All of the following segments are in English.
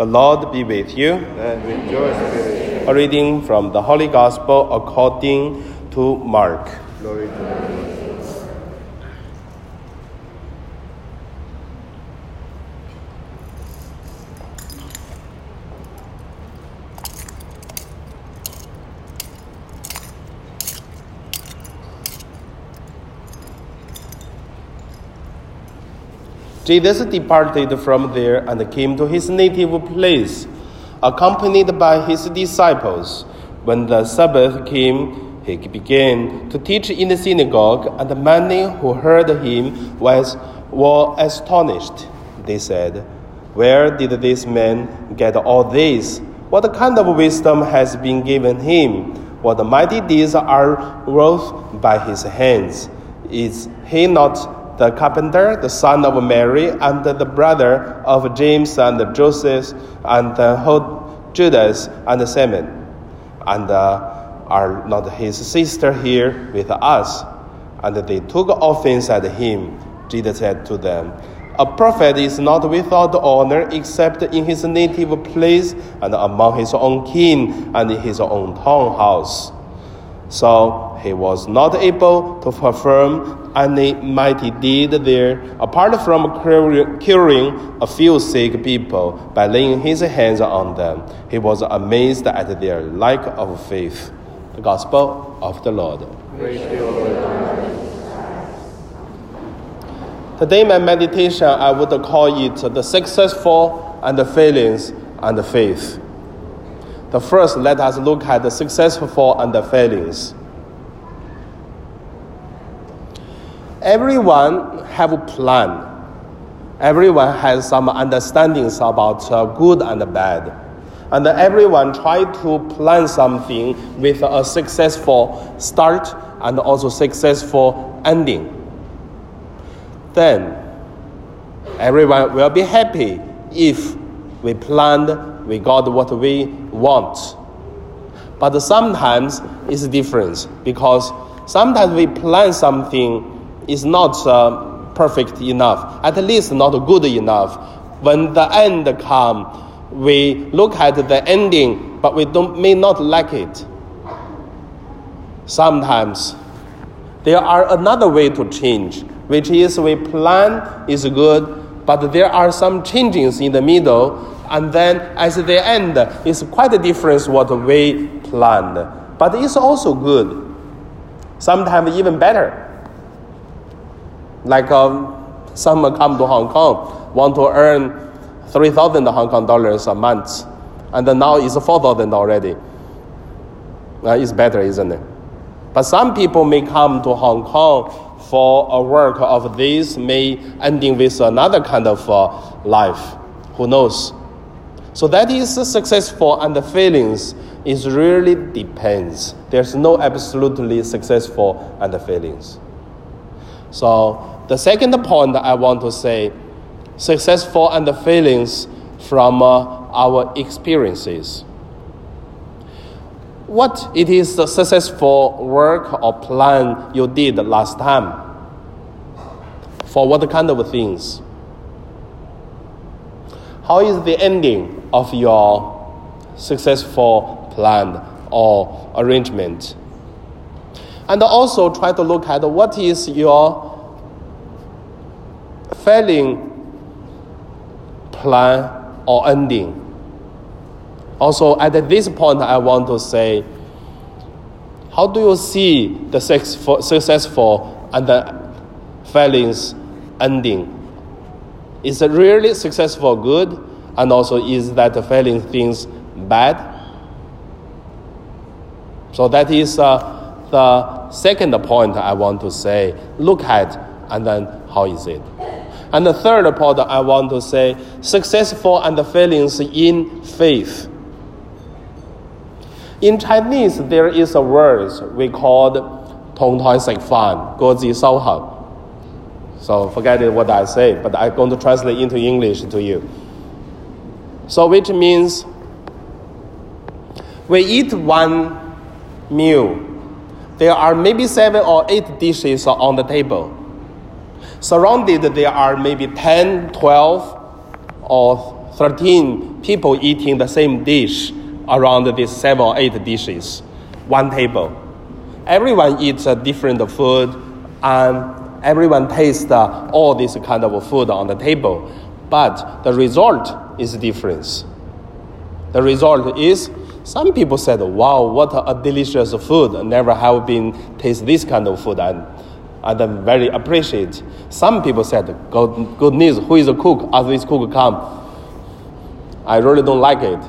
The Lord be with you. and with your spirit. A reading from the Holy Gospel according to Mark. Glory to. Jesus departed from there and came to his native place, accompanied by his disciples. When the Sabbath came, he began to teach in the synagogue, and many who heard him was, were astonished. They said, Where did this man get all this? What kind of wisdom has been given him? What mighty deeds are wrought by his hands? Is he not the carpenter, the son of Mary, and the brother of James and Joseph, and Judas and Simon? And uh, are not his sister here with us? And they took offense at him. Jesus said to them, A prophet is not without honor except in his native place and among his own kin and in his own town house. So he was not able to perform any mighty deed there, apart from curing a few sick people by laying his hands on them. He was amazed at their lack of faith. The Gospel of the Lord. Praise you, O Lord. Today, my meditation, I would call it the successful and the failings and the faith. The first, let us look at the successful and the failings. Everyone have a plan. Everyone has some understandings about uh, good and bad. And everyone try to plan something with a successful start and also successful ending. Then everyone will be happy if we planned, we got what we want. But sometimes it's different because sometimes we plan something is not uh, perfect enough, at least not good enough. When the end come, we look at the ending, but we don't, may not like it. Sometimes there are another way to change, which is we plan is good, but there are some changes in the middle, and then at the end, it's quite a difference what we planned. But it's also good. Sometimes even better. Like um, some come to Hong Kong, want to earn 3,000 Hong Kong dollars a month, and now it's 4,000 already. Uh, it's better, isn't it? But some people may come to Hong Kong for a work of this, may ending with another kind of uh, life. Who knows? So that is successful and the failings is really depends. There's no absolutely successful and the failings. So the second point I want to say, successful and the failings from uh, our experiences. What it is the successful work or plan you did last time? For what kind of things? How is the ending of your successful plan or arrangement? And also try to look at what is your failing plan or ending. Also, at this point, I want to say, how do you see the successful, and the failings ending? Is it really successful good? And also, is that the failing things bad? So that is uh, the second point I want to say. Look at and then how is it? And the third point I want to say, successful and the failings in faith. In Chinese, there is a word we called 同台食饭,各自修行. So forget what I say, but I'm going to translate into English to you. So which means we eat one meal. There are maybe seven or eight dishes on the table. Surrounded, there are maybe 10, 12, or 13 people eating the same dish around these seven or eight dishes, one table. Everyone eats a different food, and everyone tastes uh, all this kind of food on the table. But the result is different. The result is some people said, "Wow, what a delicious food! Never have been taste this kind of food." And and I'm very appreciate. Some people said, God, good news, who is a cook? As this cook come, I really don't like it.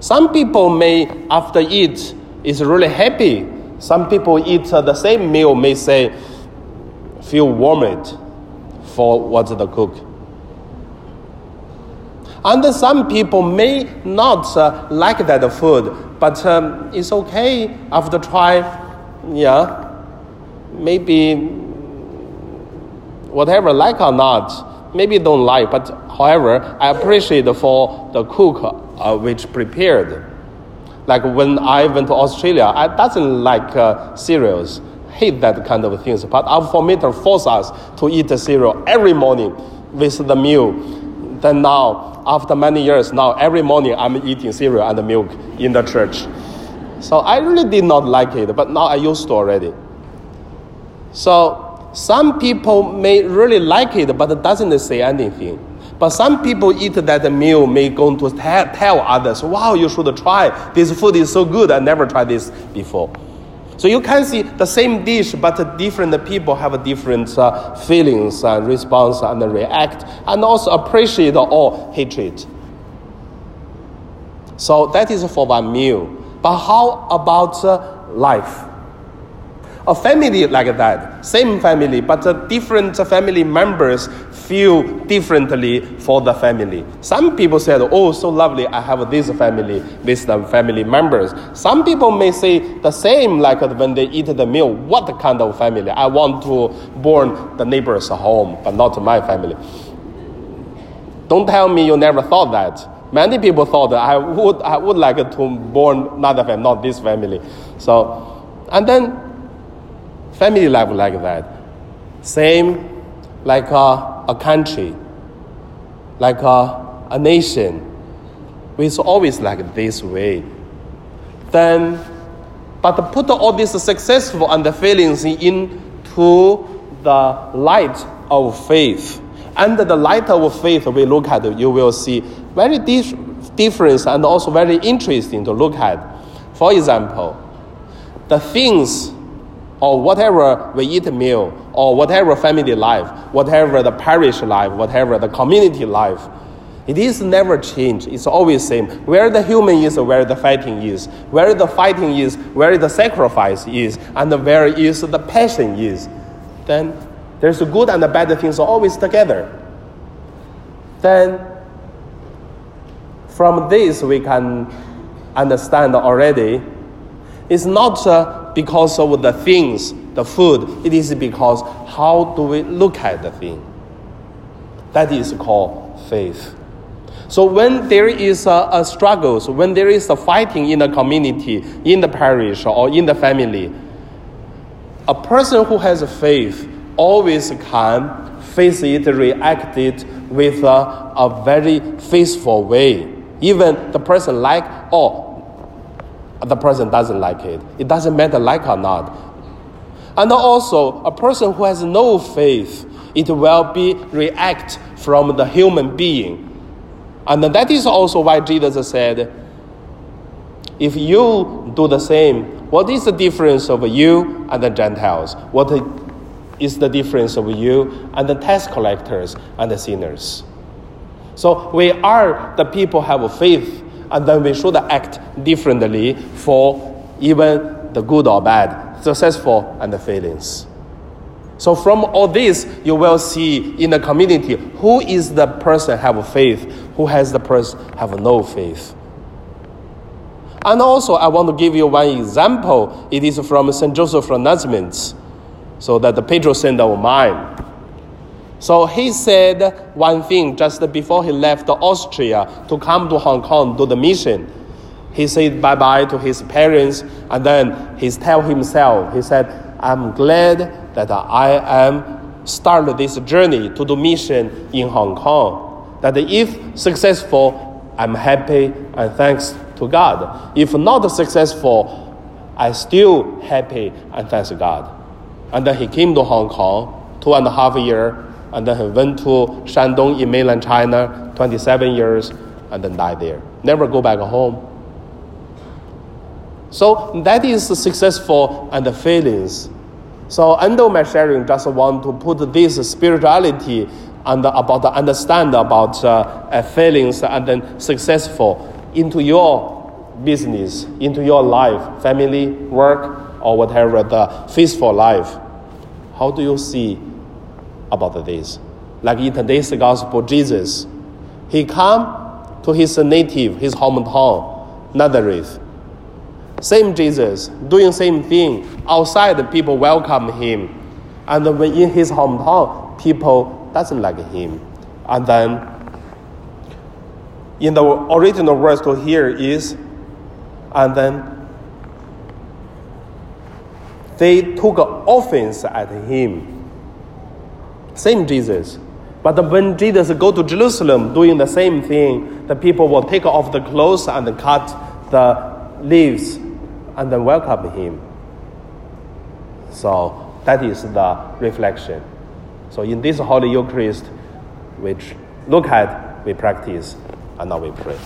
Some people may, after eat, is really happy. Some people eat uh, the same meal may say, feel warmed for what the cook. And some people may not uh, like that food, but um, it's okay after try, yeah, maybe whatever like or not, maybe don't like, but however, I appreciate for the cook uh, which prepared. Like when I went to Australia, I doesn't like uh, cereals, hate that kind of things. But our formator forced us to eat the cereal every morning with the meal. Then now, after many years, now every morning I'm eating cereal and milk in the church. So I really did not like it, but now I used to already. So some people may really like it, but it doesn't say anything. But some people eat that meal may go to tell, tell others, wow, you should try. This food is so good. I never tried this before. So you can see the same dish, but different people have different uh, feelings and response and react, and also appreciate or hatred. So that is for one meal. But how about uh, life? A family like that, same family, but uh, different family members feel differently for the family. Some people said, Oh, so lovely, I have this family the family members. Some people may say the same, like when they eat the meal, what kind of family? I want to born the neighbor's home, but not my family. Don't tell me you never thought that. Many people thought that I would, I would like to born another family, not this family. So, and then family life like that. Same like a, a country, like a, a nation. It's always like this way. Then, but put all these successful and the feelings into the light of faith. Under the light of faith, we look at, you will see very di- different and also very interesting to look at. For example, the things or whatever we eat meal, or whatever family life, whatever the parish life, whatever the community life, it is never change. It's always same. Where the human is, where the fighting is. Where the fighting is, where the sacrifice is, and where is the passion is. Then there's the good and the bad things always together. Then from this we can understand already. It's not uh, because of the things, the food. It is because how do we look at the thing? That is called faith. So when there is a, a struggle, so when there is a fighting in the community, in the parish, or in the family, a person who has faith always can face it, react it with a, a very faithful way. Even the person like, oh, the person doesn't like it. It doesn't matter like or not. And also, a person who has no faith, it will be react from the human being. And that is also why Jesus said, if you do the same, what is the difference of you and the Gentiles? What is the difference of you and the tax collectors and the sinners? So we are the people have a faith and then we should act differently for even the good or bad, successful and the failings. So from all this, you will see in the community who is the person have faith, who has the person have no faith. And also, I want to give you one example. It is from St. Joseph Freinademetz, so that the patron saint of mine. So he said one thing just before he left Austria to come to Hong Kong to the mission. He said bye bye to his parents and then he tell himself, he said, I'm glad that I am started this journey to do mission in Hong Kong. That if successful, I'm happy and thanks to God. If not successful, I still happy and thanks to God. And then he came to Hong Kong, two and a half year, and then he went to Shandong in mainland China, 27 years, and then died there. Never go back home. So that is successful and the feelings. So under my sharing, just want to put this spirituality and about the understand about uh, feelings and then successful into your business, into your life, family, work, or whatever the faithful life. How do you see about this? Like in today's gospel, Jesus, he come to his native, his hometown, Nazareth. Same Jesus, doing same thing. Outside, people welcome him. And when in his hometown, people doesn't like him. And then, in the original verse to here is, and then they took offense at him. Same Jesus. But when Jesus go to Jerusalem doing the same thing, the people will take off the clothes and cut the leaves and then welcome him. So that is the reflection. So in this Holy Eucharist, which look at, we practice, and now we pray.